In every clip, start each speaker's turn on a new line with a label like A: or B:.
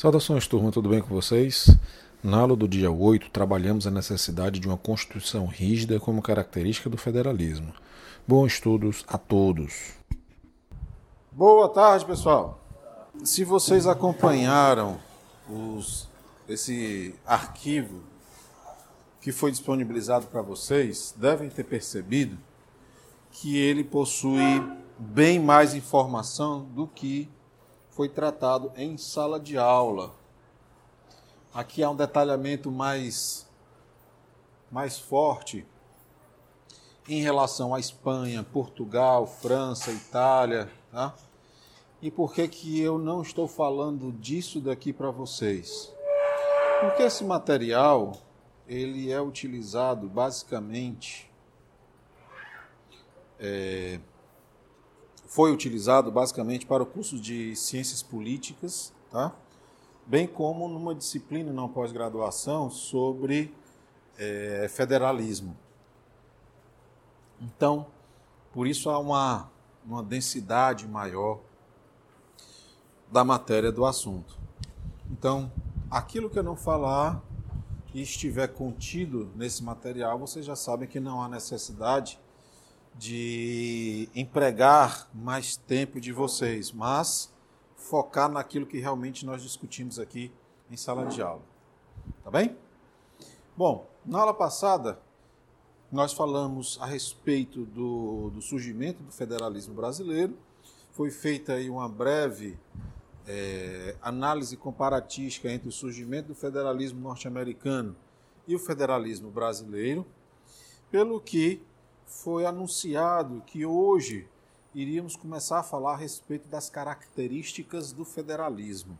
A: Saudações, turma, tudo bem com vocês? Na aula do dia 8, trabalhamos a necessidade de uma Constituição rígida como característica do federalismo. Bons estudos a todos.
B: Boa tarde, pessoal. Se vocês acompanharam os, esse arquivo que foi disponibilizado para vocês, devem ter percebido que ele possui bem mais informação do que foi tratado em sala de aula. Aqui há um detalhamento mais, mais forte em relação à Espanha, Portugal, França, Itália. Tá? E por que, que eu não estou falando disso daqui para vocês? Porque esse material ele é utilizado basicamente é, foi utilizado basicamente para o curso de Ciências Políticas, tá? bem como numa disciplina na pós-graduação sobre é, federalismo. Então, por isso há uma, uma densidade maior da matéria do assunto. Então, aquilo que eu não falar e estiver contido nesse material, vocês já sabem que não há necessidade de empregar mais tempo de vocês, mas focar naquilo que realmente nós discutimos aqui em sala de aula. Tá bem? Bom, na aula passada, nós falamos a respeito do, do surgimento do federalismo brasileiro. Foi feita aí uma breve é, análise comparatística entre o surgimento do federalismo norte-americano e o federalismo brasileiro, pelo que foi anunciado que hoje iríamos começar a falar a respeito das características do federalismo.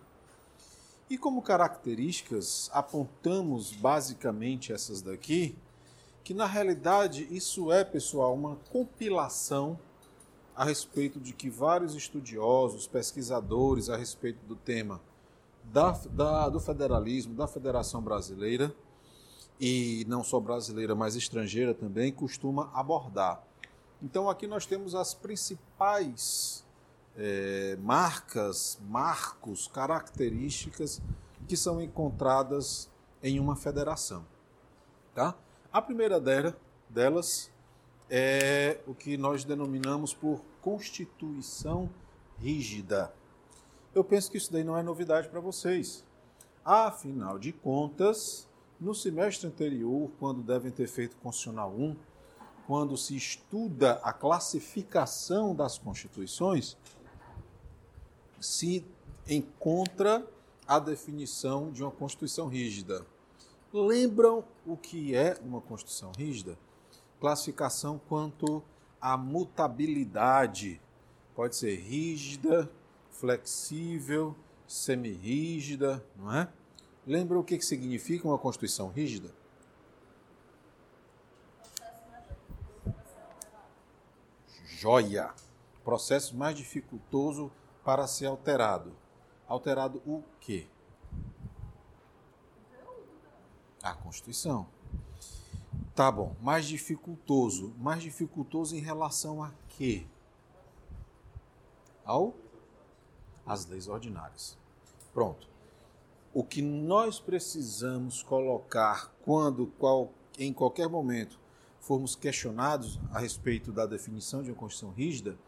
B: E como características, apontamos basicamente essas daqui, que na realidade isso é, pessoal, uma compilação a respeito de que vários estudiosos, pesquisadores a respeito do tema da, da, do federalismo, da Federação Brasileira, e não só brasileira, mas estrangeira também, costuma abordar. Então aqui nós temos as principais é, marcas, marcos, características que são encontradas em uma federação. Tá? A primeira delas é o que nós denominamos por constituição rígida. Eu penso que isso daí não é novidade para vocês. Afinal de contas, no semestre anterior, quando devem ter feito Constitucional 1, quando se estuda a classificação das constituições, se encontra a definição de uma Constituição rígida. Lembram o que é uma Constituição rígida? Classificação quanto à mutabilidade. Pode ser rígida, flexível, semirrígida, não é? Lembra o que significa uma Constituição rígida? Joia! Processo mais dificultoso para ser alterado. Alterado o quê? A Constituição. Tá bom, mais dificultoso. Mais dificultoso em relação a quê? Ao? As leis ordinárias. Pronto o que nós precisamos colocar quando, qual, em qualquer momento, formos questionados a respeito da definição de uma Constituição rígida,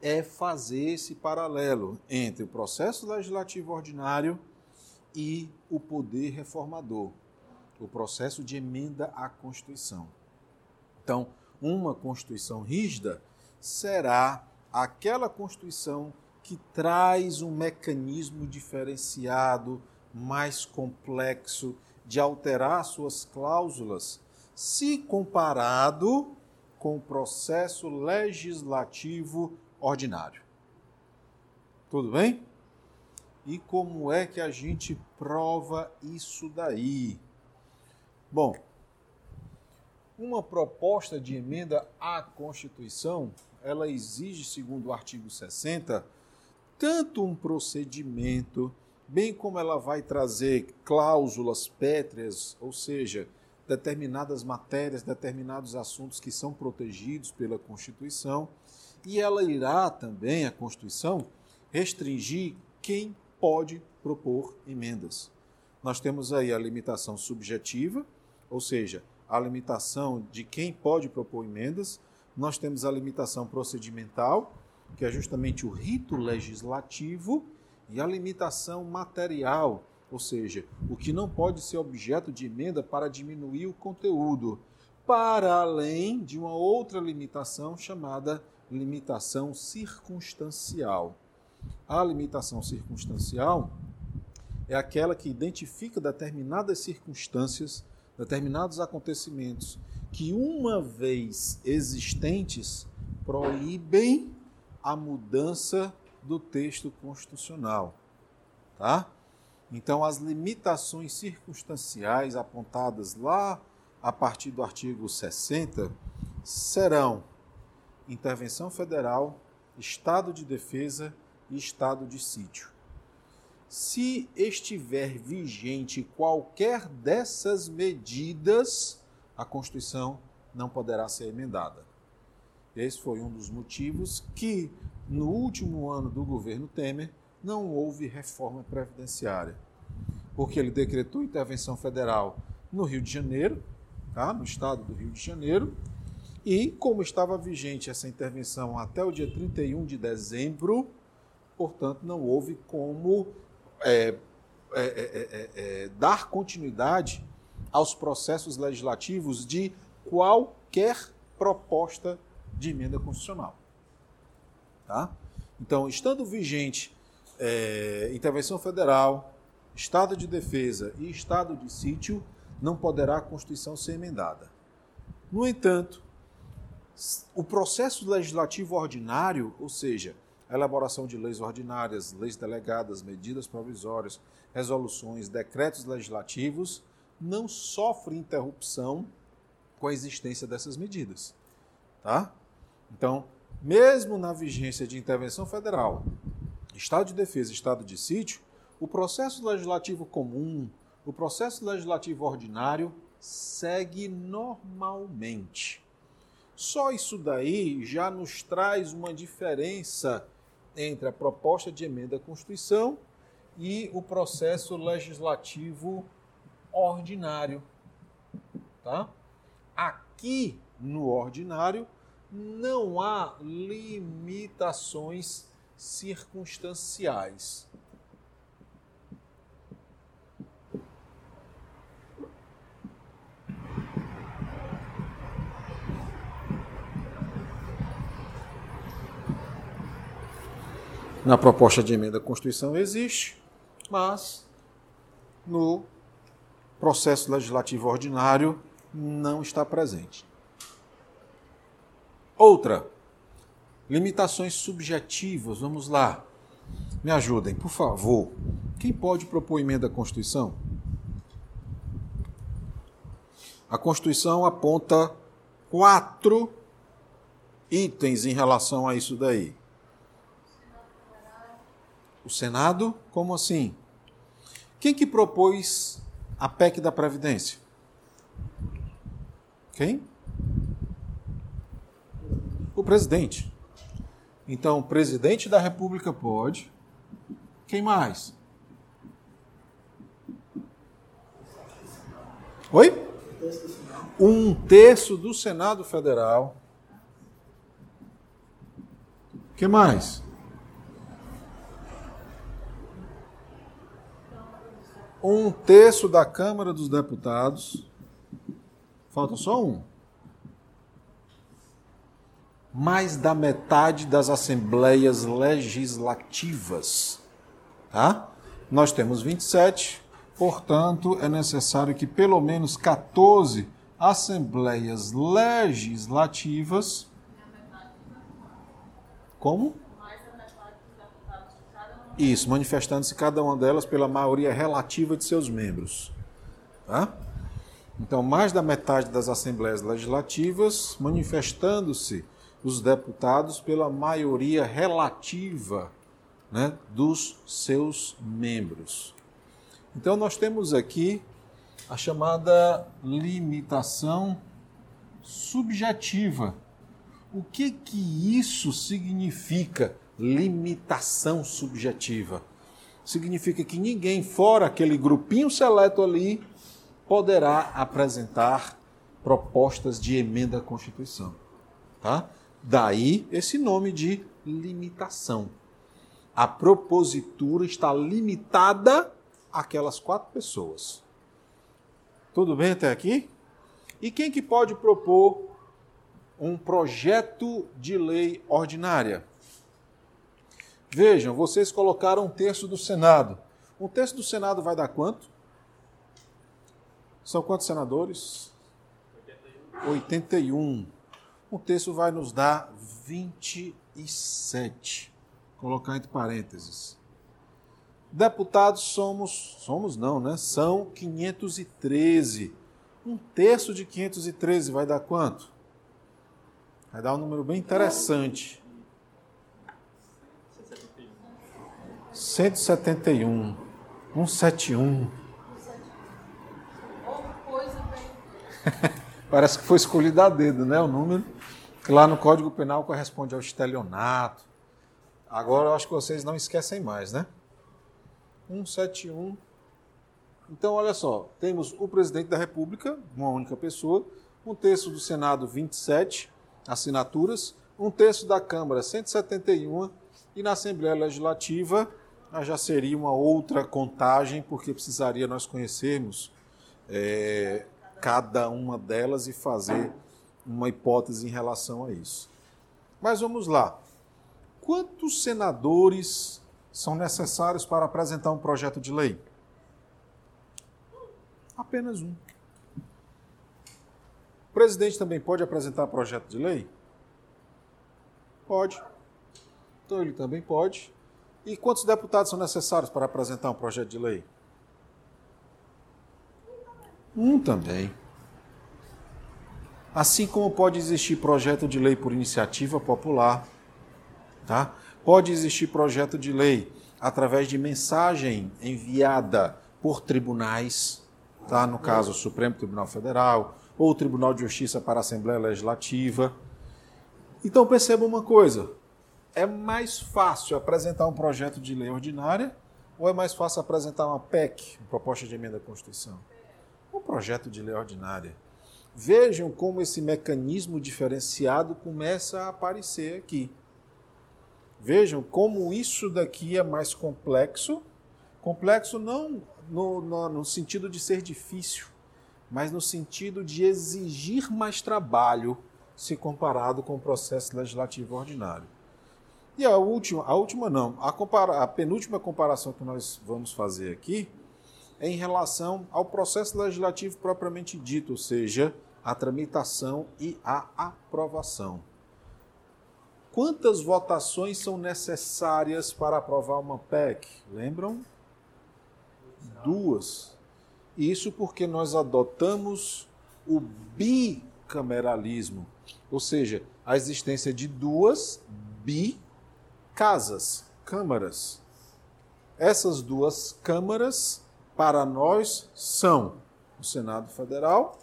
B: é fazer esse paralelo entre o processo legislativo ordinário e o poder reformador, o processo de emenda à Constituição. Então, uma Constituição rígida será aquela Constituição que traz um mecanismo diferenciado mais complexo de alterar suas cláusulas, se comparado com o processo legislativo ordinário. Tudo bem? E como é que a gente prova isso daí? Bom, uma proposta de emenda à Constituição, ela exige, segundo o artigo 60, tanto um procedimento bem como ela vai trazer cláusulas pétreas, ou seja, determinadas matérias, determinados assuntos que são protegidos pela Constituição, e ela irá também, a Constituição, restringir quem pode propor emendas. Nós temos aí a limitação subjetiva, ou seja, a limitação de quem pode propor emendas. Nós temos a limitação procedimental, que é justamente o rito legislativo, e a limitação material, ou seja, o que não pode ser objeto de emenda para diminuir o conteúdo, para além de uma outra limitação chamada limitação circunstancial. A limitação circunstancial é aquela que identifica determinadas circunstâncias, determinados acontecimentos que, uma vez existentes, proíbem a mudança do texto constitucional. Tá? Então, as limitações circunstanciais apontadas lá a partir do artigo 60 serão intervenção federal, estado de defesa e estado de sítio. Se estiver vigente qualquer dessas medidas, a Constituição não poderá ser emendada. Esse foi um dos motivos que, no último ano do governo Temer, não houve reforma previdenciária. Porque ele decretou intervenção federal no Rio de Janeiro, tá? no estado do Rio de Janeiro, e como estava vigente essa intervenção até o dia 31 de dezembro, portanto, não houve como é é é, é, é, é, dar continuidade aos processos legislativos de qualquer proposta de emenda constitucional. Tá? Então, estando vigente intervenção federal, estado de defesa e estado de sítio, não poderá a Constituição ser emendada. No entanto, o processo legislativo ordinário, ou seja, a elaboração de leis ordinárias, leis delegadas, medidas provisórias, resoluções, decretos legislativos, não sofre interrupção com a existência dessas medidas. Tá? Então, mesmo na vigência de intervenção federal, Estado de defesa Estado de sítio, o processo legislativo comum, o processo legislativo ordinário segue normalmente. Só isso daí já nos traz uma diferença entre a proposta de emenda à Constituição e o processo legislativo ordinário. Tá? Aqui no ordinário não há limitações circunstanciais. na proposta de emenda à Constituição existe, mas no processo legislativo ordinário não está presente. Outra, limitações subjetivas. Vamos lá. Me ajudem, por favor. Quem pode propor emenda à Constituição? A Constituição aponta quatro itens em relação a isso daí. O Senado? Como assim? Quem que propôs a PEC da Previdência? Quem? O presidente. Então, o presidente da República pode. Quem mais? Oi? Um terço do Senado Federal. que mais? um terço da Câmara dos Deputados. Falta só um. Mais da metade das assembleias legislativas. Tá? Nós temos 27, portanto, é necessário que pelo menos 14 assembleias legislativas. Como? Isso, manifestando-se cada uma delas pela maioria relativa de seus membros. Tá? Então, mais da metade das assembleias legislativas manifestando-se os deputados pela maioria relativa né, dos seus membros. Então, nós temos aqui a chamada limitação subjetiva. O que que isso significa? limitação subjetiva. significa que ninguém fora aquele grupinho seleto ali poderá apresentar propostas de emenda à Constituição. Tá? Daí esse nome de limitação. A propositura está limitada àquelas quatro pessoas. Tudo bem até aqui? E quem que pode propor um projeto de lei ordinária? Vejam, vocês colocaram um terço do Senado. Um terço do Senado vai dar quanto? São quantos senadores? 81. 81. Um terço vai nos dar 27. Vou colocar entre parênteses. Deputados somos, somos não, né? São 513. Um terço de 513 vai dar quanto? Vai dar um número bem interessante. 171. 171. Parece que foi escolhido a dedo, né? O número. Que lá no Código Penal corresponde ao estelionato. Agora eu acho que vocês não esquecem mais, né? 171. Então, olha só, temos o presidente da República, uma única pessoa, um terço do Senado, 27 assinaturas, um terço da Câmara, 171, e na Assembleia Legislativa já seria uma outra contagem, porque precisaria nós conhecermos é, cada uma delas e fazer uma hipótese em relação a isso. Mas vamos lá. Quantos senadores são necessários para apresentar um projeto de lei? Apenas um. O presidente também pode apresentar projeto de lei? Pode. Então ele também pode. E quantos deputados são necessários para apresentar um projeto de lei? Um também. Assim como pode existir projeto de lei por iniciativa popular, tá? Pode existir projeto de lei através de mensagem enviada por tribunais, tá? No caso, o Supremo Tribunal Federal ou o Tribunal de Justiça para a Assembleia Legislativa. Então perceba uma coisa: é mais fácil apresentar um projeto de lei ordinária ou é mais fácil apresentar uma PEC, uma proposta de emenda à Constituição? Um projeto de lei ordinária. Vejam como esse mecanismo diferenciado começa a aparecer aqui. Vejam como isso daqui é mais complexo. Complexo não no, no, no sentido de ser difícil, mas no sentido de exigir mais trabalho se comparado com o processo legislativo ordinário. E a última, a última não, a, compara, a penúltima comparação que nós vamos fazer aqui em relação ao processo legislativo propriamente dito, ou seja, a tramitação e a aprovação. Quantas votações são necessárias para aprovar uma PEC? Lembram? Duas. Isso porque nós adotamos o bicameralismo, ou seja, a existência de duas bicasas, câmaras. Essas duas câmaras, para nós, são o Senado Federal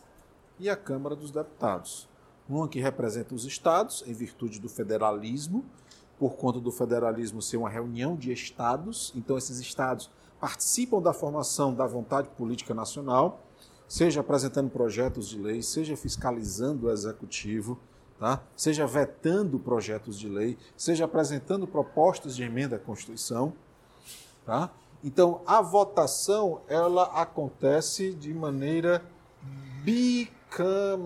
B: e a Câmara dos Deputados uma que representa os estados, em virtude do federalismo, por conta do federalismo ser uma reunião de estados, então esses estados participam da formação da vontade política nacional, seja apresentando projetos de lei, seja fiscalizando o executivo, tá? seja vetando projetos de lei, seja apresentando propostas de emenda à Constituição. Tá? Então, a votação ela acontece de maneira bicameral.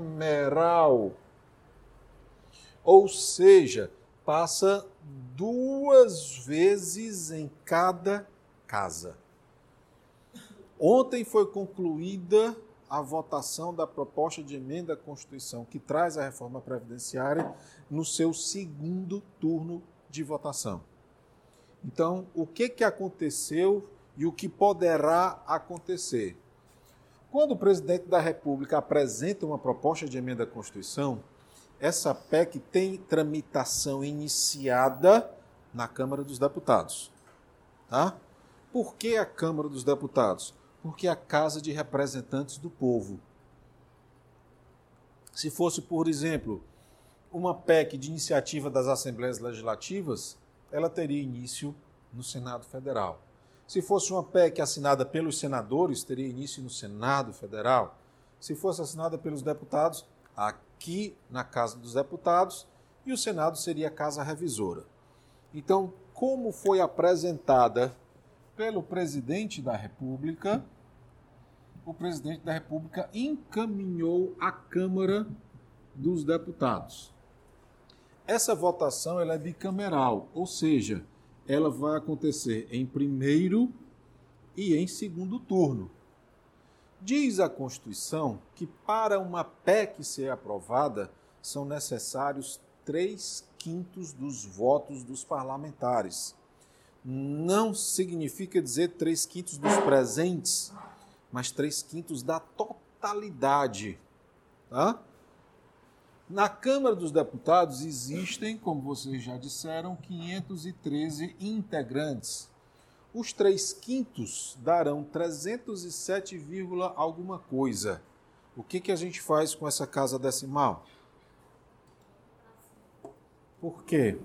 B: Ou seja, passa duas vezes em cada casa. Ontem foi concluída a votação da proposta de emenda à Constituição que traz a reforma previdenciária no seu segundo turno de votação. Então, o que, que aconteceu e o que poderá acontecer? Quando o presidente da República apresenta uma proposta de emenda à Constituição, essa PEC tem tramitação iniciada na Câmara dos Deputados. Tá? Por que a Câmara dos Deputados? Porque é a Casa de Representantes do Povo. Se fosse, por exemplo, uma PEC de iniciativa das Assembleias Legislativas, ela teria início no Senado Federal. Se fosse uma PEC assinada pelos senadores, teria início no Senado Federal. Se fosse assinada pelos deputados, aqui na Casa dos Deputados, e o Senado seria a Casa Revisora. Então, como foi apresentada pelo presidente da República, o presidente da República encaminhou à Câmara dos Deputados. Essa votação ela é bicameral, ou seja, ela vai acontecer em primeiro e em segundo turno. Diz a Constituição que para uma PEC ser aprovada são necessários três quintos dos votos dos parlamentares. Não significa dizer três quintos dos presentes, mas três quintos da totalidade. Tá? Na Câmara dos Deputados existem, como vocês já disseram, 513 integrantes. Os três quintos darão 307, alguma coisa. O que, que a gente faz com essa casa decimal? Por quê?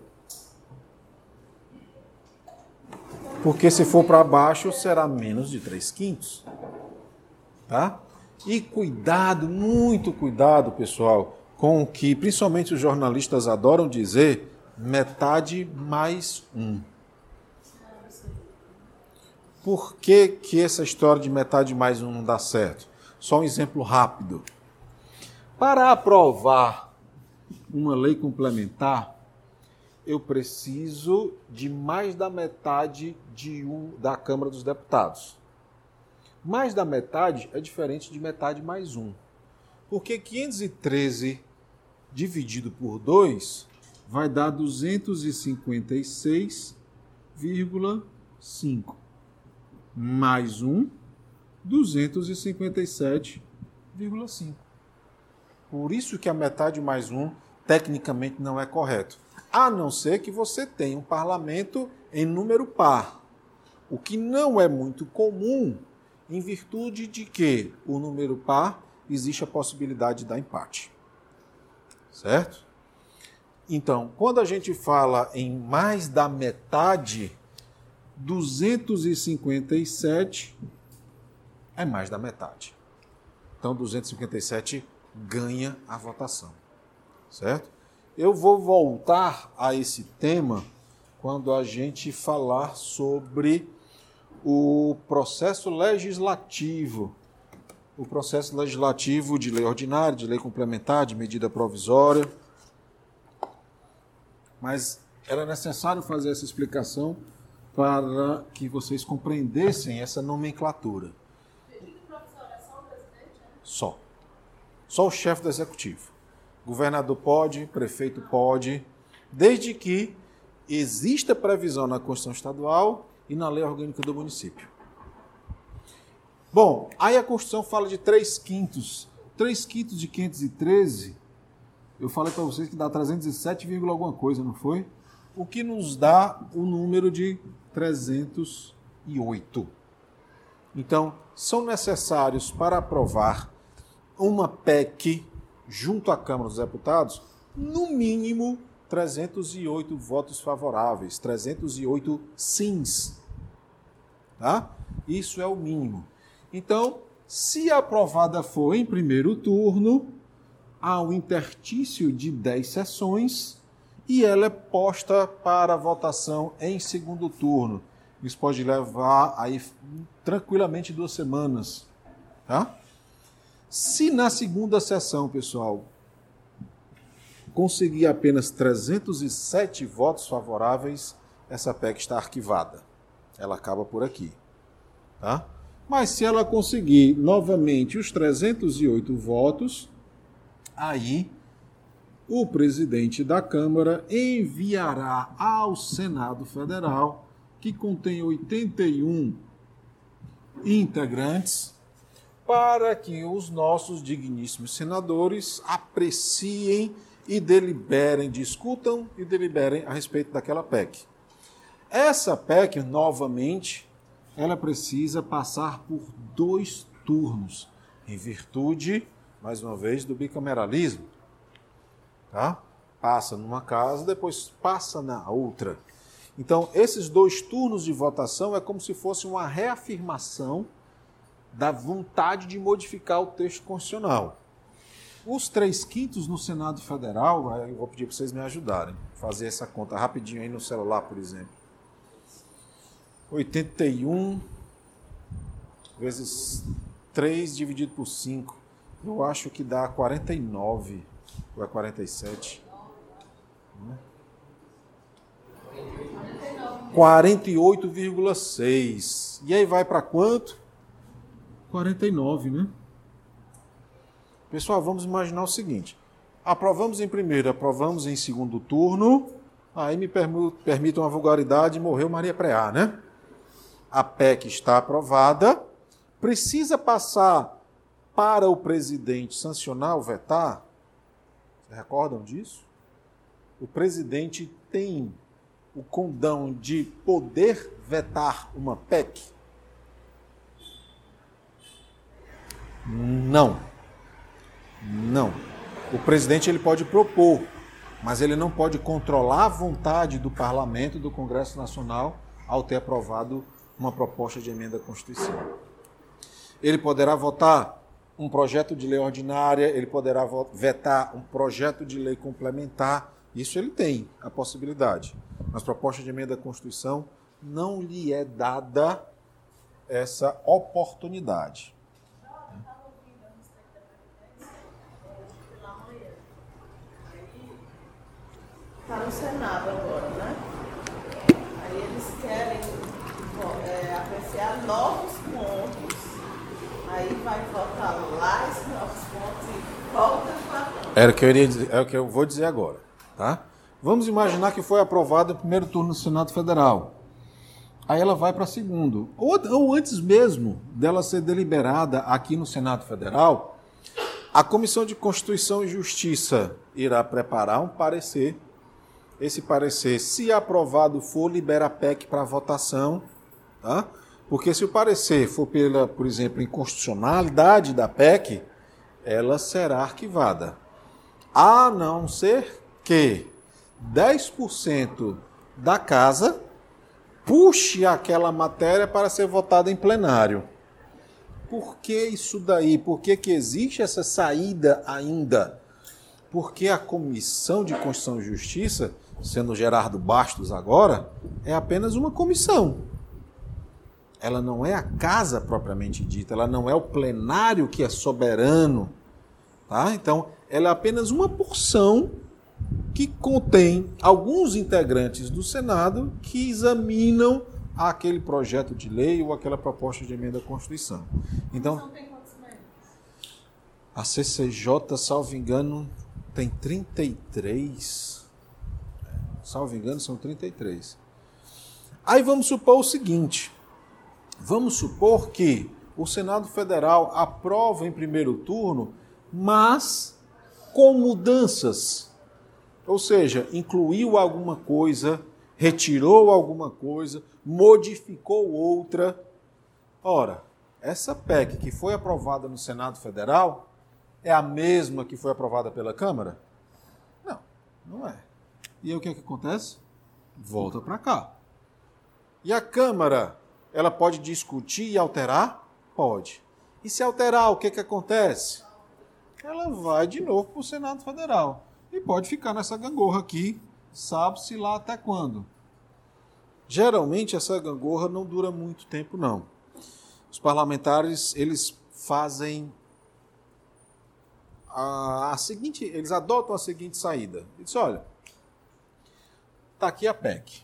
B: Porque se for para baixo, será menos de 3 quintos. Tá? E cuidado, muito cuidado, pessoal com o que principalmente os jornalistas adoram dizer, metade mais um. Por que, que essa história de metade mais um não dá certo? Só um exemplo rápido. Para aprovar uma lei complementar, eu preciso de mais da metade de um da Câmara dos Deputados. Mais da metade é diferente de metade mais um. Porque 513 dividido por 2 vai dar 256,5. Mais 1, 257,5. Por isso que a metade mais 1 tecnicamente não é correto. A não ser que você tenha um parlamento em número par. O que não é muito comum, em virtude de que o número par existe a possibilidade da empate certo? Então, quando a gente fala em mais da metade, 257 é mais da metade. Então, 257 ganha a votação, certo? Eu vou voltar a esse tema quando a gente falar sobre o processo legislativo o processo legislativo de lei ordinária, de lei complementar, de medida provisória. Mas era necessário fazer essa explicação para que vocês compreendessem essa nomenclatura. Só. Só o chefe do executivo. Governador pode, prefeito pode, desde que exista previsão na Constituição Estadual e na lei orgânica do município. Bom, aí a Constituição fala de 3 quintos. 3 quintos de 513, eu falei para vocês que dá 307, alguma coisa, não foi? O que nos dá o número de 308. Então, são necessários para aprovar uma PEC junto à Câmara dos Deputados, no mínimo 308 votos favoráveis, 308 sims. Tá? Isso é o mínimo. Então, se aprovada for em primeiro turno, há um interstício de 10 sessões e ela é posta para votação em segundo turno. Isso pode levar aí tranquilamente duas semanas. Tá? Se na segunda sessão, pessoal, conseguir apenas 307 votos favoráveis, essa PEC está arquivada. Ela acaba por aqui. Tá? Mas se ela conseguir novamente os 308 votos, aí o presidente da Câmara enviará ao Senado Federal, que contém 81 integrantes, para que os nossos digníssimos senadores apreciem e deliberem, discutam e deliberem a respeito daquela PEC. Essa PEC, novamente, ela precisa passar por dois turnos, em virtude, mais uma vez, do bicameralismo. Tá? Passa numa casa, depois passa na outra. Então, esses dois turnos de votação é como se fosse uma reafirmação da vontade de modificar o texto constitucional. Os três quintos no Senado Federal, eu vou pedir para vocês me ajudarem, fazer essa conta rapidinho aí no celular, por exemplo. 81 vezes 3 dividido por 5. Eu acho que dá 49 ou é 47. 48,6. E aí vai para quanto? 49, né? Pessoal, vamos imaginar o seguinte: aprovamos em primeiro, aprovamos em segundo turno, aí me permitam uma vulgaridade, morreu Maria Preá, né? A PEC está aprovada, precisa passar para o presidente sancionar ou vetar? Recordam disso? O presidente tem o condão de poder vetar uma PEC? Não. Não. O presidente ele pode propor, mas ele não pode controlar a vontade do parlamento, do Congresso Nacional, ao ter aprovado uma proposta de emenda à Constituição. Ele poderá votar um projeto de lei ordinária, ele poderá vetar um projeto de lei complementar, isso ele tem a possibilidade. Mas proposta de emenda à Constituição não lhe é dada essa oportunidade.
C: Está no Senado agora, né? Aí eles querem é, novos pontos. Aí vai votar lá esses novos pontos e volta para
B: Era o que eu iria dizer, é o que eu vou dizer agora, tá? Vamos imaginar que foi aprovado o primeiro turno no Senado Federal. Aí ela vai para segundo. Ou, ou antes mesmo dela ser deliberada aqui no Senado Federal, a Comissão de Constituição e Justiça irá preparar um parecer esse parecer, se aprovado for, libera a PEC para votação, tá? Porque se o parecer for pela, por exemplo, inconstitucionalidade da PEC, ela será arquivada. A não ser que 10% da casa puxe aquela matéria para ser votada em plenário. Por que isso daí? Por que, que existe essa saída ainda? Porque a Comissão de Constituição e Justiça sendo Gerardo Bastos agora, é apenas uma comissão. Ela não é a casa propriamente dita, ela não é o plenário que é soberano. Tá? Então, ela é apenas uma porção que contém alguns integrantes do Senado que examinam aquele projeto de lei ou aquela proposta de emenda à Constituição. Então, a CCJ, salvo engano, tem 33 salvo engano, são 33. Aí vamos supor o seguinte: vamos supor que o Senado Federal aprova em primeiro turno, mas com mudanças. Ou seja, incluiu alguma coisa, retirou alguma coisa, modificou outra. Ora, essa PEC que foi aprovada no Senado Federal é a mesma que foi aprovada pela Câmara? Não, não é. E aí o que, é que acontece? Volta para cá. E a Câmara, ela pode discutir e alterar? Pode. E se alterar, o que, que acontece? Ela vai de novo para o Senado Federal. E pode ficar nessa gangorra aqui, sabe-se lá até quando. Geralmente essa gangorra não dura muito tempo, não. Os parlamentares, eles fazem a, a seguinte, eles adotam a seguinte saída. Eles olha, Está aqui a PEC.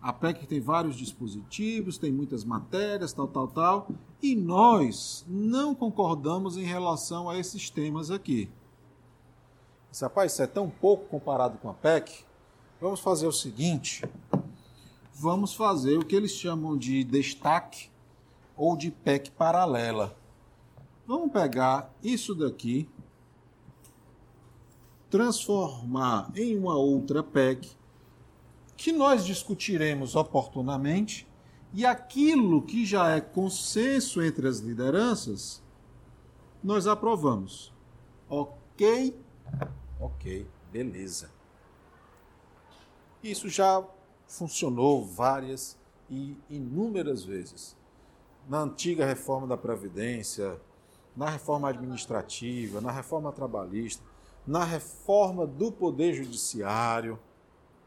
B: A PEC tem vários dispositivos, tem muitas matérias, tal, tal, tal, e nós não concordamos em relação a esses temas aqui. Esse rapaz, isso é tão pouco comparado com a PEC. Vamos fazer o seguinte: vamos fazer o que eles chamam de destaque ou de PEC paralela. Vamos pegar isso daqui transformar em uma outra PEC que nós discutiremos oportunamente e aquilo que já é consenso entre as lideranças, nós aprovamos. Ok? Ok, beleza. Isso já funcionou várias e inúmeras vezes. Na antiga reforma da Previdência, na reforma administrativa, na reforma trabalhista, na reforma do Poder Judiciário.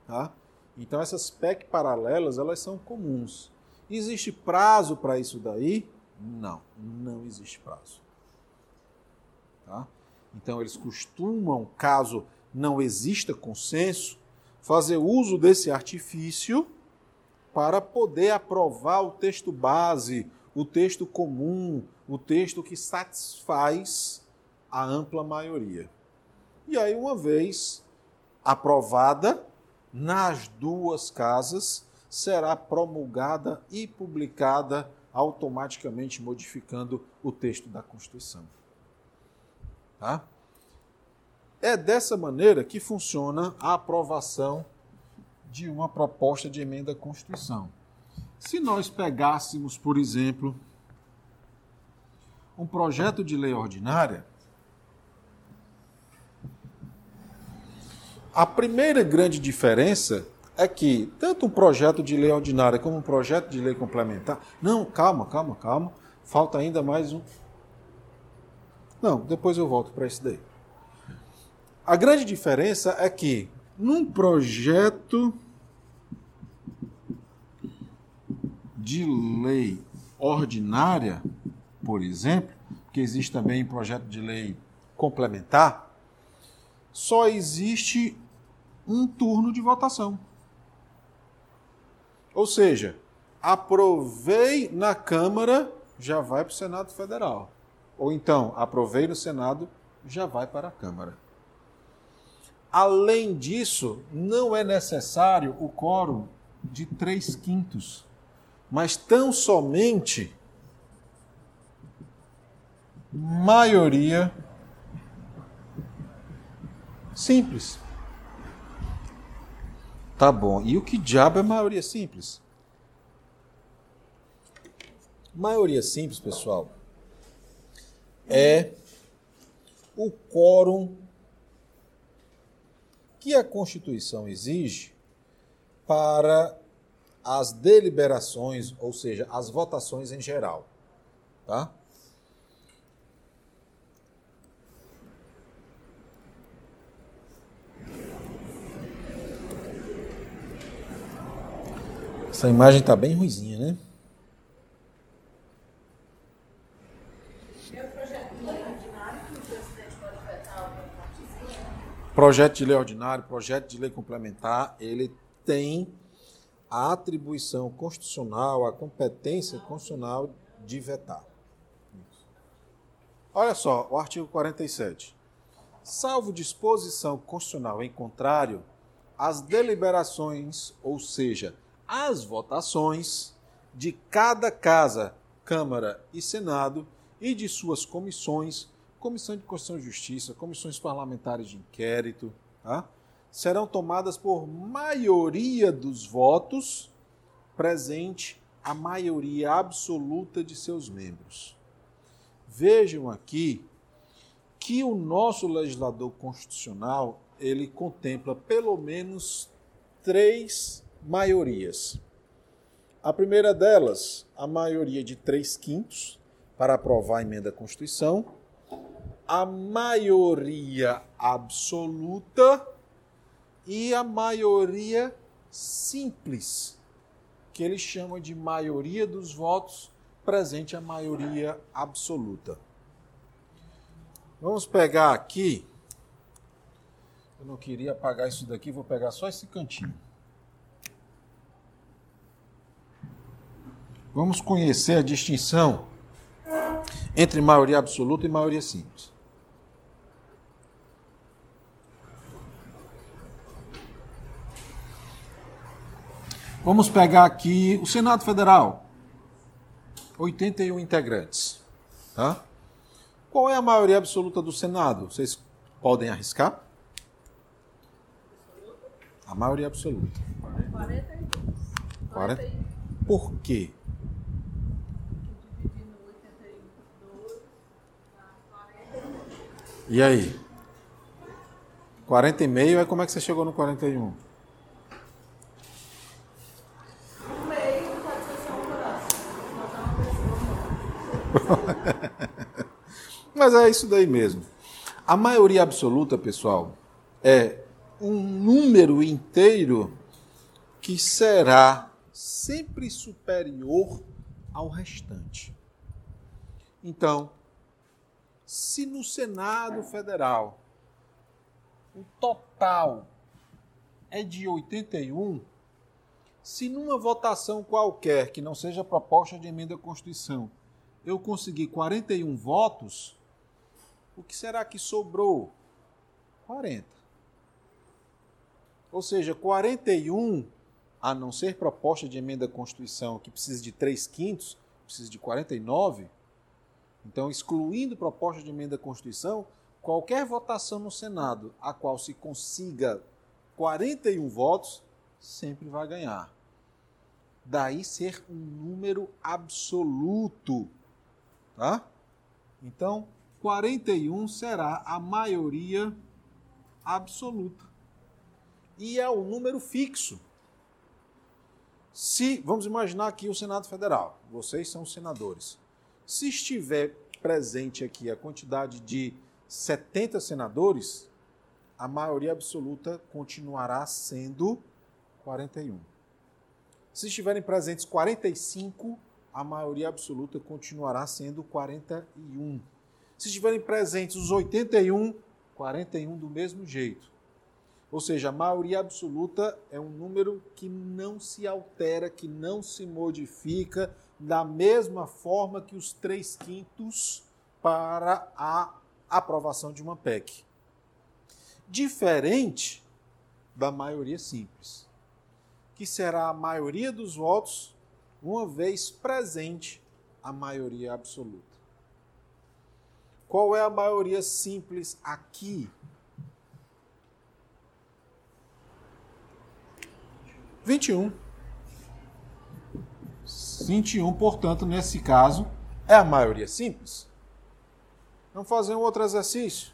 B: Tá? Então, essas PEC paralelas, elas são comuns. Existe prazo para isso daí? Não, não existe prazo. Tá? Então, eles costumam, caso não exista consenso, fazer uso desse artifício para poder aprovar o texto base, o texto comum, o texto que satisfaz a ampla maioria. E aí, uma vez aprovada, nas duas casas, será promulgada e publicada automaticamente modificando o texto da Constituição. Tá? É dessa maneira que funciona a aprovação de uma proposta de emenda à Constituição. Se nós pegássemos, por exemplo, um projeto de lei ordinária, a primeira grande diferença é que tanto um projeto de lei ordinária como um projeto de lei complementar. Não, calma, calma, calma. Falta ainda mais um. Não, depois eu volto para isso daí. A grande diferença é que num projeto de lei ordinária, por exemplo, que existe também projeto de lei complementar, só existe um turno de votação. Ou seja, aprovei na Câmara, já vai para o Senado Federal. Ou então, aprovei no Senado, já vai para a Câmara. Além disso, não é necessário o quórum de três quintos, mas tão somente maioria simples. Tá bom. E o que diabo é maioria simples? Maioria simples, pessoal, é o quórum que a Constituição exige para as deliberações, ou seja, as votações em geral. Tá? Essa imagem está bem ruizinha, né? Projeto de lei ordinário, projeto de lei complementar, ele tem a atribuição constitucional, a competência constitucional de vetar. Olha só, o artigo 47. Salvo disposição constitucional em contrário, as deliberações, ou seja, as votações de cada casa, Câmara e Senado e de suas comissões, Comissão de Constituição e Justiça, comissões parlamentares de inquérito, tá? serão tomadas por maioria dos votos presente a maioria absoluta de seus membros. Vejam aqui que o nosso legislador constitucional ele contempla pelo menos três maiorias. A primeira delas, a maioria de três quintos para aprovar a emenda à Constituição, a maioria absoluta e a maioria simples, que ele chama de maioria dos votos presente a maioria absoluta. Vamos pegar aqui. Eu não queria apagar isso daqui, vou pegar só esse cantinho. Vamos conhecer a distinção entre maioria absoluta e maioria simples. Vamos pegar aqui o Senado Federal. 81 integrantes. Tá? Qual é a maioria absoluta do Senado? Vocês podem arriscar? A maioria absoluta. 42. 40. Por quê? E aí? 40 e meio, aí como é que você chegou no 41? Mas é isso daí mesmo. A maioria absoluta, pessoal, é um número inteiro que será sempre superior ao restante. Então, se no Senado Federal o total é de 81, se numa votação qualquer, que não seja proposta de emenda à Constituição, eu conseguir 41 votos, o que será que sobrou? 40. Ou seja, 41, a não ser proposta de emenda à Constituição, que precisa de 3 quintos, precisa de 49. Então, excluindo proposta de emenda à Constituição, qualquer votação no Senado a qual se consiga 41 votos, sempre vai ganhar. Daí ser um número absoluto, tá? Então, 41 será a maioria absoluta. E é o número fixo. Se, vamos imaginar aqui o Senado Federal, vocês são os senadores. Se estiver presente aqui a quantidade de 70 senadores, a maioria absoluta continuará sendo 41. Se estiverem presentes 45, a maioria absoluta continuará sendo 41. Se estiverem presentes os 81, 41 do mesmo jeito. Ou seja, a maioria absoluta é um número que não se altera, que não se modifica, da mesma forma que os três quintos para a aprovação de uma PEC. Diferente da maioria simples, que será a maioria dos votos, uma vez presente a maioria absoluta. Qual é a maioria simples aqui? 21. 21, portanto, nesse caso, é a maioria simples. Vamos fazer um outro exercício.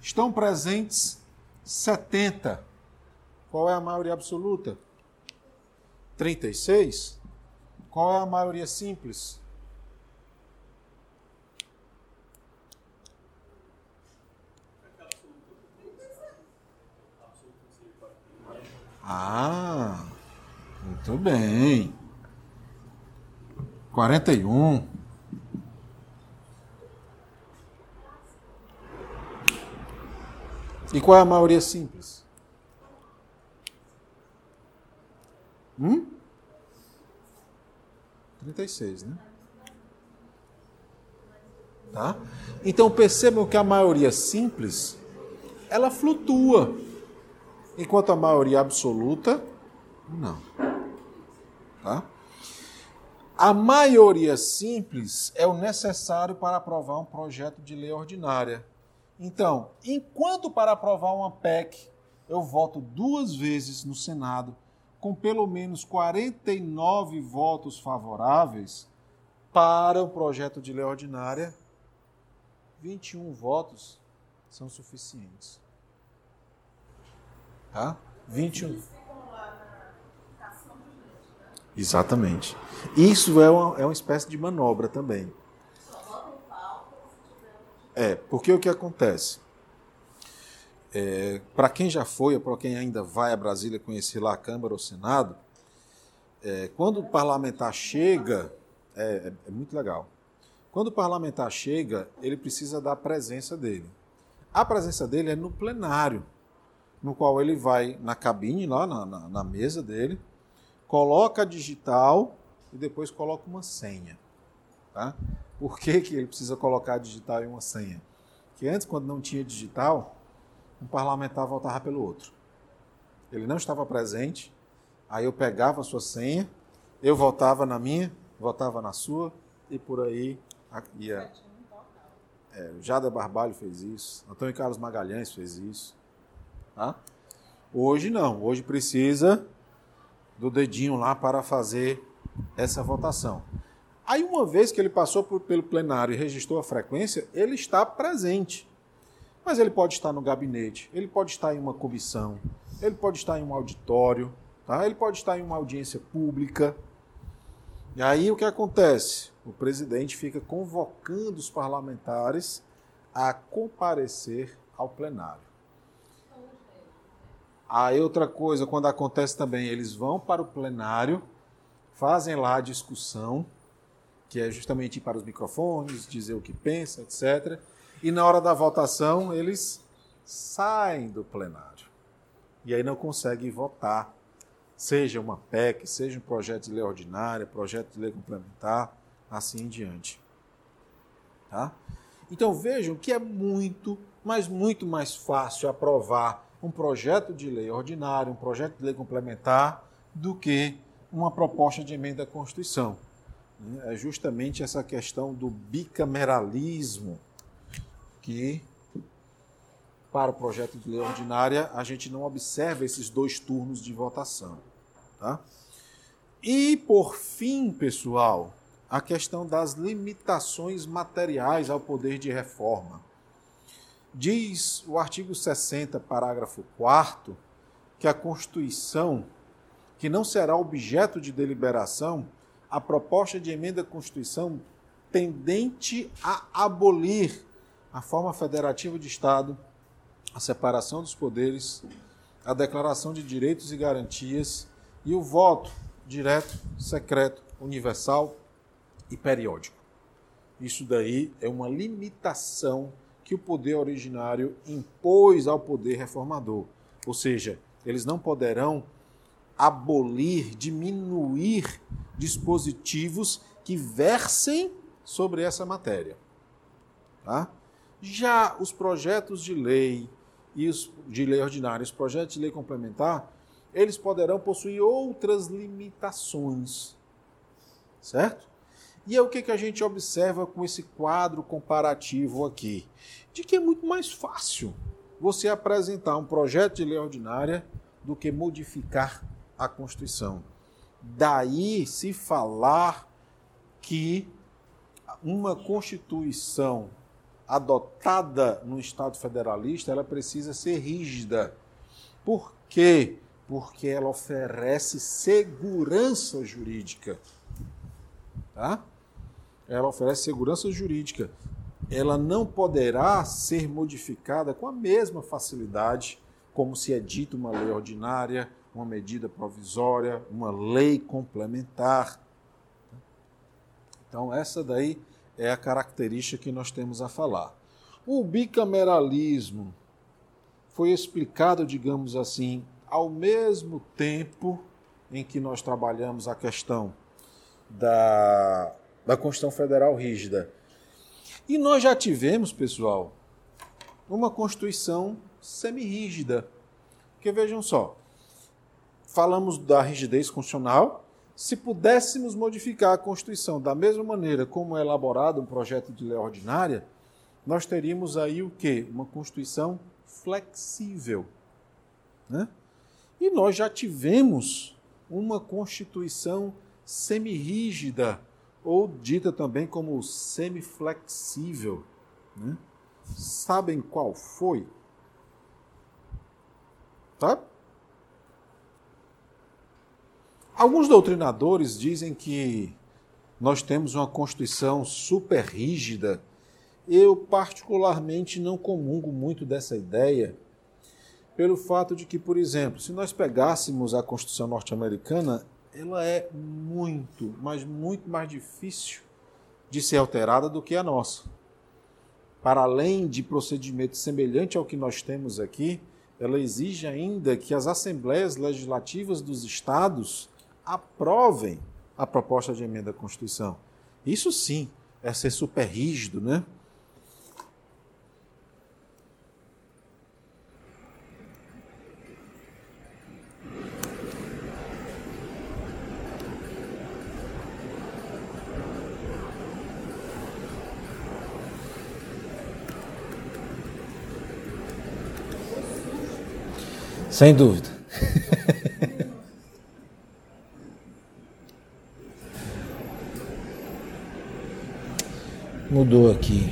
B: Estão presentes 70. Qual é a maioria absoluta? 36. Qual é a maioria simples? Ah, muito bem. 41. E qual é a maioria simples? Hum? 36, né? Tá? Então percebam que a maioria simples ela flutua, enquanto a maioria absoluta não. Tá? A maioria simples é o necessário para aprovar um projeto de lei ordinária. Então, enquanto para aprovar uma PEC eu voto duas vezes no Senado com pelo menos 49 votos favoráveis para o projeto de lei ordinária, 21 votos são suficientes. Tá? 21. Exatamente. Isso é uma, é uma espécie de manobra também. É, porque o que acontece? É, para quem já foi ou para quem ainda vai a Brasília conhecer lá a Câmara ou o Senado, é, quando o parlamentar chega, é, é, é, muito legal. Quando o parlamentar chega, ele precisa da presença dele. A presença dele é no plenário, no qual ele vai na cabine, lá na, na, na mesa dele, coloca a digital e depois coloca uma senha. Tá? Por que, que ele precisa colocar a digital e uma senha? Porque antes, quando não tinha digital, um parlamentar voltava pelo outro. Ele não estava presente, aí eu pegava a sua senha, eu voltava na minha, voltava na sua, e por aí ia. É, Jada Barbalho fez isso, Antônio Carlos Magalhães fez isso. Tá? Hoje não, hoje precisa do dedinho lá para fazer essa votação. Aí, uma vez que ele passou por, pelo plenário e registrou a frequência, ele está presente. Mas ele pode estar no gabinete, ele pode estar em uma comissão, ele pode estar em um auditório, tá? ele pode estar em uma audiência pública. E aí o que acontece? O presidente fica convocando os parlamentares a comparecer ao plenário. Aí outra coisa, quando acontece também, eles vão para o plenário, fazem lá a discussão, que é justamente ir para os microfones, dizer o que pensa, etc. E na hora da votação, eles saem do plenário. E aí não conseguem votar. Seja uma PEC, seja um projeto de lei ordinária, projeto de lei complementar, assim em diante. Tá? Então vejam que é muito, mas muito mais fácil aprovar um projeto de lei ordinário, um projeto de lei complementar, do que uma proposta de emenda à Constituição. É justamente essa questão do bicameralismo que, para o projeto de lei ordinária, a gente não observa esses dois turnos de votação. Tá? E, por fim, pessoal, a questão das limitações materiais ao poder de reforma. Diz o artigo 60, parágrafo 4 que a Constituição, que não será objeto de deliberação, a proposta de emenda à Constituição tendente a abolir a forma federativa de Estado, a separação dos poderes, a declaração de direitos e garantias e o voto direto, secreto, universal e periódico. Isso daí é uma limitação que o poder originário impôs ao poder reformador. Ou seja, eles não poderão abolir, diminuir dispositivos que versem sobre essa matéria. Tá? Já os projetos de lei e os de lei ordinária, os projetos de lei complementar, eles poderão possuir outras limitações. Certo? E é o que, que a gente observa com esse quadro comparativo aqui? De que é muito mais fácil você apresentar um projeto de lei ordinária do que modificar a Constituição. Daí se falar que uma Constituição adotada no Estado federalista, ela precisa ser rígida. Por quê? Porque ela oferece segurança jurídica. Tá? ela oferece segurança jurídica. Ela não poderá ser modificada com a mesma facilidade como se é dito uma lei ordinária, uma medida provisória, uma lei complementar. Então, essa daí é a característica que nós temos a falar. O bicameralismo foi explicado, digamos assim, ao mesmo tempo em que nós trabalhamos a questão da da Constituição Federal rígida. E nós já tivemos, pessoal, uma Constituição semi-rígida. Porque vejam só, falamos da rigidez constitucional. Se pudéssemos modificar a Constituição da mesma maneira como é elaborado um projeto de lei ordinária, nós teríamos aí o quê? Uma Constituição flexível. Né? E nós já tivemos uma Constituição semi-rígida ou dita também como semiflexível. Né? Sabem qual foi? Tá? Alguns doutrinadores dizem que nós temos uma Constituição super rígida. Eu, particularmente, não comungo muito dessa ideia, pelo fato de que, por exemplo, se nós pegássemos a Constituição norte-americana, ela é muito, mas muito mais difícil de ser alterada do que a nossa. Para além de procedimento semelhante ao que nós temos aqui, ela exige ainda que as assembleias legislativas dos estados aprovem a proposta de emenda à Constituição. Isso sim é ser super rígido, né?
A: Sem dúvida. Mudou aqui.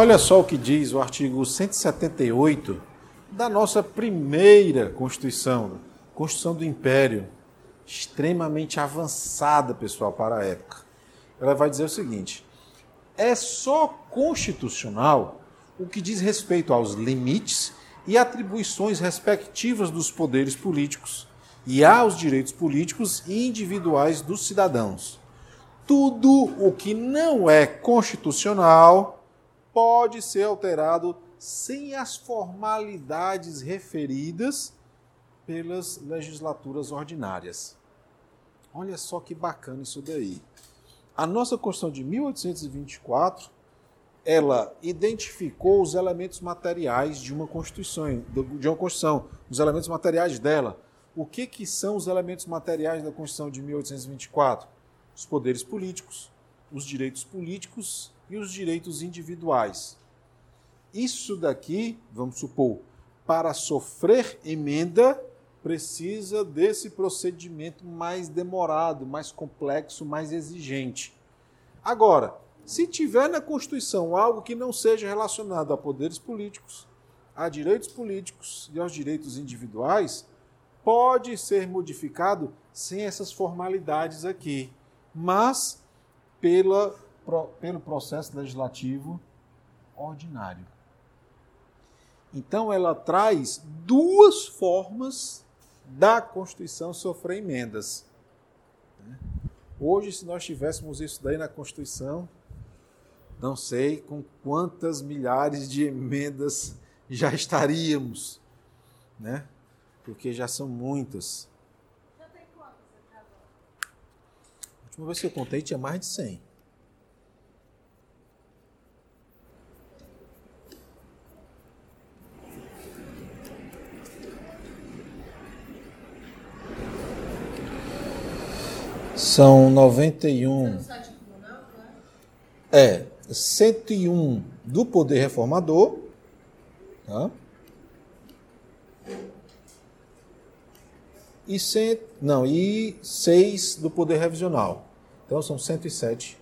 B: Olha só o que diz o artigo 178 da nossa primeira Constituição, Constituição do Império, extremamente avançada, pessoal, para a época. Ela vai dizer o seguinte: é só constitucional o que diz respeito aos limites e atribuições respectivas dos poderes políticos e aos direitos políticos e individuais dos cidadãos. Tudo o que não é constitucional pode ser alterado sem as formalidades referidas pelas legislaturas ordinárias. Olha só que bacana isso daí. A nossa Constituição de 1824, ela identificou os elementos materiais de uma Constituição, de uma Constituição, os elementos materiais dela. O que, que são os elementos materiais da Constituição de 1824? Os poderes políticos, os direitos políticos e os direitos individuais. Isso daqui, vamos supor, para sofrer emenda, precisa desse procedimento mais demorado, mais complexo, mais exigente. Agora, se tiver na Constituição algo que não seja relacionado a poderes políticos, a direitos políticos e aos direitos individuais, pode ser modificado sem essas formalidades aqui, mas pela pelo processo legislativo ordinário. Então, ela traz duas formas da Constituição sofrer emendas. Hoje, se nós tivéssemos isso daí na Constituição, não sei com quantas milhares de emendas já estaríamos, né? Porque já são muitas. Já tem quantas? A última vez que eu contei tinha mais de 100. São 91. É, 101 do Poder Reformador. Tá? E, cent, não, e 6 do Poder Revisional. Então são 107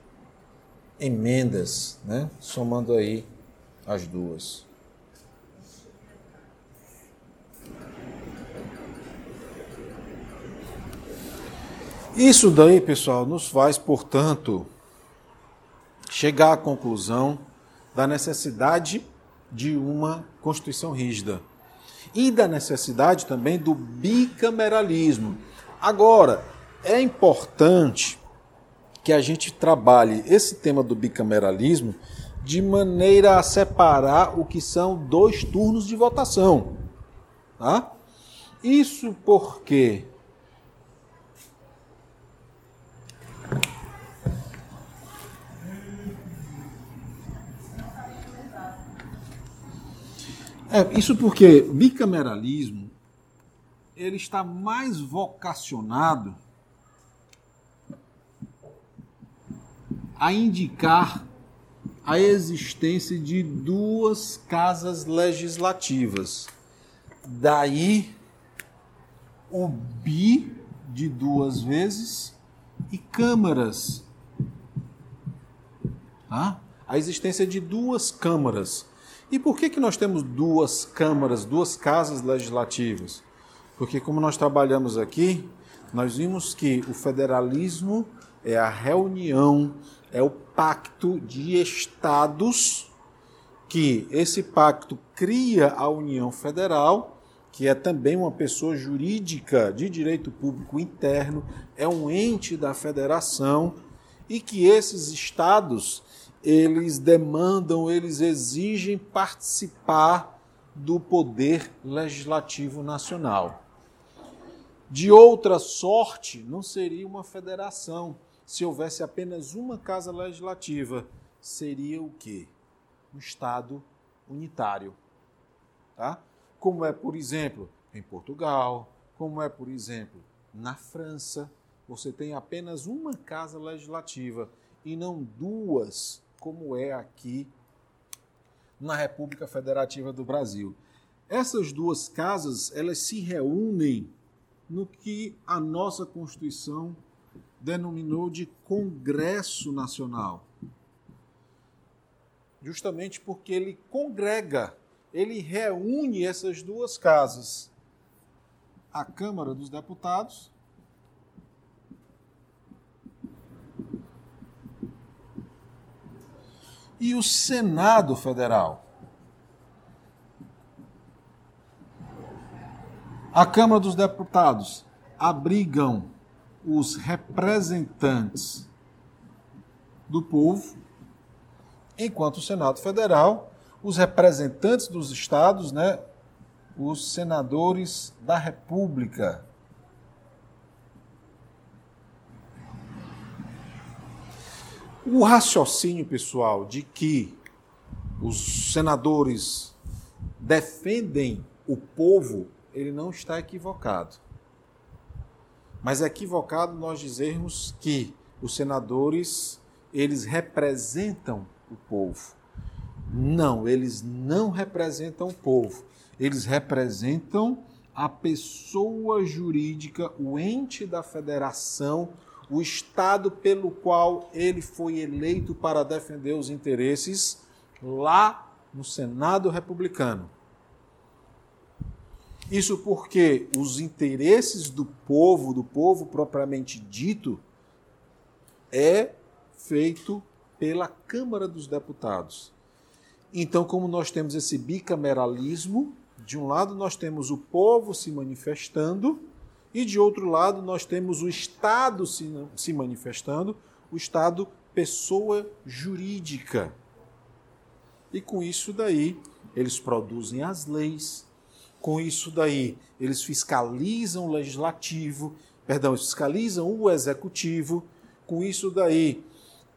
B: emendas, né? somando aí as duas. Isso daí, pessoal, nos faz, portanto, chegar à conclusão da necessidade de uma Constituição rígida e da necessidade também do bicameralismo. Agora, é importante que a gente trabalhe esse tema do bicameralismo de maneira a separar o que são dois turnos de votação. Tá? Isso porque É, isso porque bicameralismo ele está mais vocacionado a indicar a existência de duas casas legislativas. Daí o bi de duas vezes e câmaras. Tá? A existência de duas câmaras. E por que, que nós temos duas câmaras, duas casas legislativas? Porque, como nós trabalhamos aqui, nós vimos que o federalismo é a reunião, é o pacto de estados, que esse pacto cria a União Federal, que é também uma pessoa jurídica de direito público interno, é um ente da federação, e que esses estados eles demandam, eles exigem participar do poder legislativo nacional. De outra sorte, não seria uma federação. Se houvesse apenas uma casa legislativa, seria o quê? Um Estado unitário. Tá? Como é, por exemplo, em Portugal, como é, por exemplo, na França. Você tem apenas uma casa legislativa e não duas, como é aqui na República Federativa do Brasil. Essas duas casas, elas se reúnem no que a nossa Constituição denominou de Congresso Nacional. Justamente porque ele congrega, ele reúne essas duas casas. A Câmara dos Deputados e o Senado Federal. A Câmara dos Deputados abrigam os representantes do povo, enquanto o Senado Federal, os representantes dos estados, né, os senadores da República. O raciocínio, pessoal, de que os senadores defendem o povo, ele não está equivocado. Mas é equivocado nós dizermos que os senadores, eles representam o povo. Não, eles não representam o povo. Eles representam a pessoa jurídica, o ente da federação, o Estado pelo qual ele foi eleito para defender os interesses lá no Senado republicano. Isso porque os interesses do povo, do povo propriamente dito, é feito pela Câmara dos Deputados. Então, como nós temos esse bicameralismo, de um lado nós temos o povo se manifestando e de outro lado, nós temos o Estado se, se manifestando, o Estado pessoa jurídica. E com isso daí, eles produzem as leis, com isso daí, eles fiscalizam o legislativo, perdão, fiscalizam o executivo, com isso daí,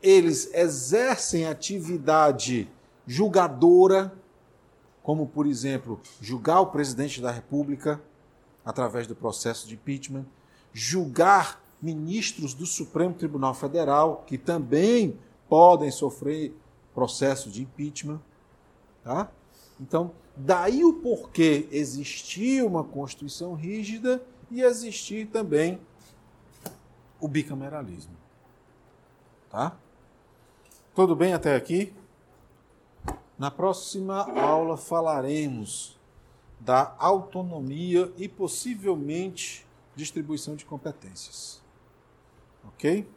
B: eles exercem atividade julgadora, como por exemplo, julgar o presidente da República, através do processo de impeachment, julgar ministros do Supremo Tribunal Federal, que também podem sofrer processo de impeachment. Tá? Então, daí o porquê existir uma Constituição rígida e existir também o bicameralismo. Tá? Tudo bem até aqui? Na próxima aula falaremos da autonomia e possivelmente distribuição de competências. Ok?